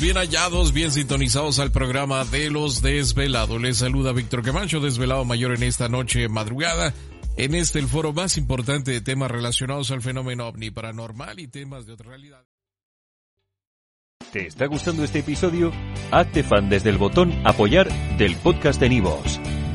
Bien hallados, bien sintonizados al programa de los desvelados. Les saluda Víctor Camacho, desvelado mayor en esta noche madrugada. En este el foro más importante de temas relacionados al fenómeno ovni paranormal y temas de otra realidad. ¿Te está gustando este episodio? Hazte fan desde el botón apoyar del podcast de Nivos.